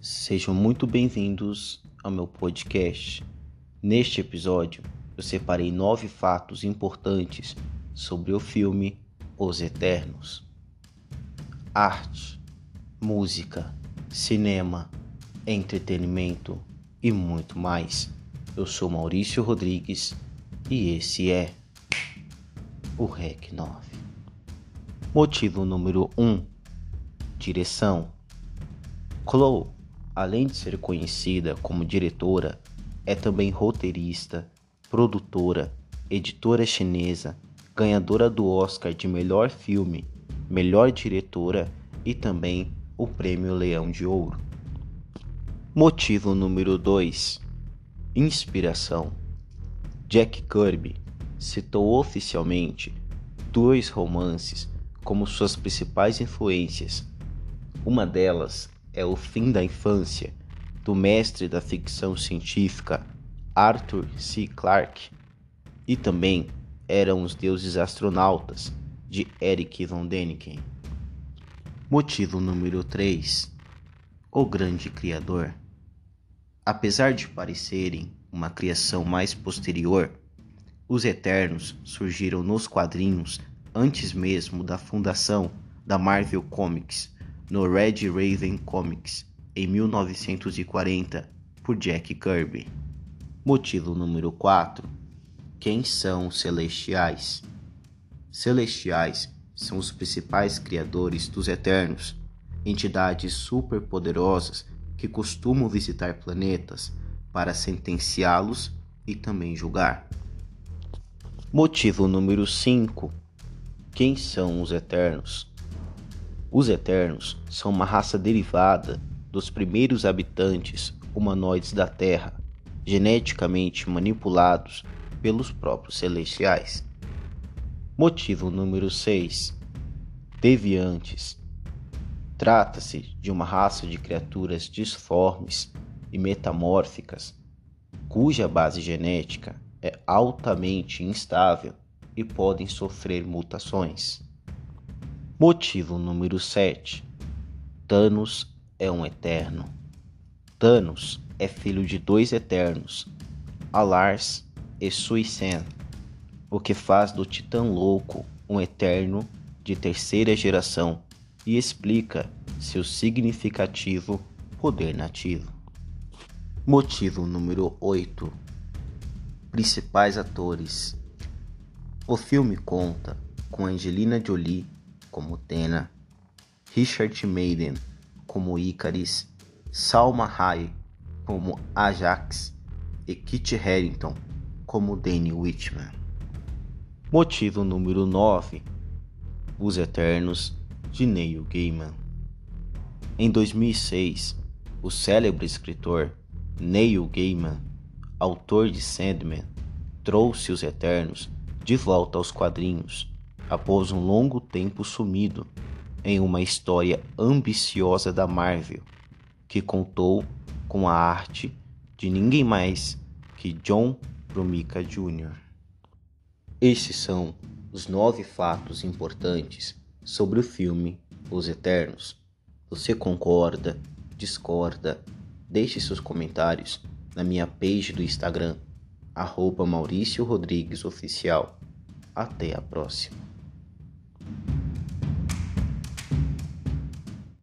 Sejam muito bem-vindos ao meu podcast. Neste episódio, eu separei nove fatos importantes sobre o filme Os Eternos. Arte, música, cinema, entretenimento e muito mais. Eu sou Maurício Rodrigues e esse é o REC 9. Motivo número 1: Direção. Chloe, além de ser conhecida como diretora, é também roteirista, produtora, editora chinesa, ganhadora do Oscar de melhor filme, melhor diretora e também o Prêmio Leão de Ouro. Motivo número 2: Inspiração. Jack Kirby citou oficialmente dois romances como suas principais influências. Uma delas é O Fim da Infância, do mestre da ficção científica Arthur C. Clarke, e também Eram os Deuses Astronautas, de Eric von Däniken. Motivo número 3: O Grande Criador. Apesar de parecerem uma criação mais posterior, os Eternos surgiram nos quadrinhos antes mesmo da fundação da Marvel Comics, no Red Raven Comics, em 1940, por Jack Kirby. Motivo número 4: Quem são os Celestiais? Celestiais são os principais criadores dos Eternos, entidades superpoderosas que costumam visitar planetas para sentenciá-los e também julgar. Motivo número 5: Quem são os Eternos? Os Eternos são uma raça derivada dos primeiros habitantes humanoides da Terra, geneticamente manipulados pelos próprios celestiais. Motivo número 6: Deviantes. Trata-se de uma raça de criaturas disformes e metamórficas, cuja base genética é altamente instável e podem sofrer mutações. Motivo número 7: Thanos é um eterno. Thanos é filho de dois eternos, Alars e Suicen o que faz do Titã Louco um eterno de terceira geração e explica seu significativo poder nativo. Motivo número 8: Principais atores. O filme conta com Angelina Jolie como Tena, Richard Madden como Icaris, Salma Hayek como Ajax e Kit Harington como Danny Whitman. Motivo número 9: Os Eternos de Neil Gaiman. Em 2006, o célebre escritor Neil Gaiman, autor de Sandman, trouxe os Eternos de volta aos quadrinhos após um longo tempo sumido em uma história ambiciosa da Marvel que contou com a arte de ninguém mais que John Romita Jr. Estes são os nove fatos importantes sobre o filme Os Eternos. Você concorda? Discorda? Deixe seus comentários na minha page do Instagram, arroba Maurício Rodrigues Oficial. Até a próxima.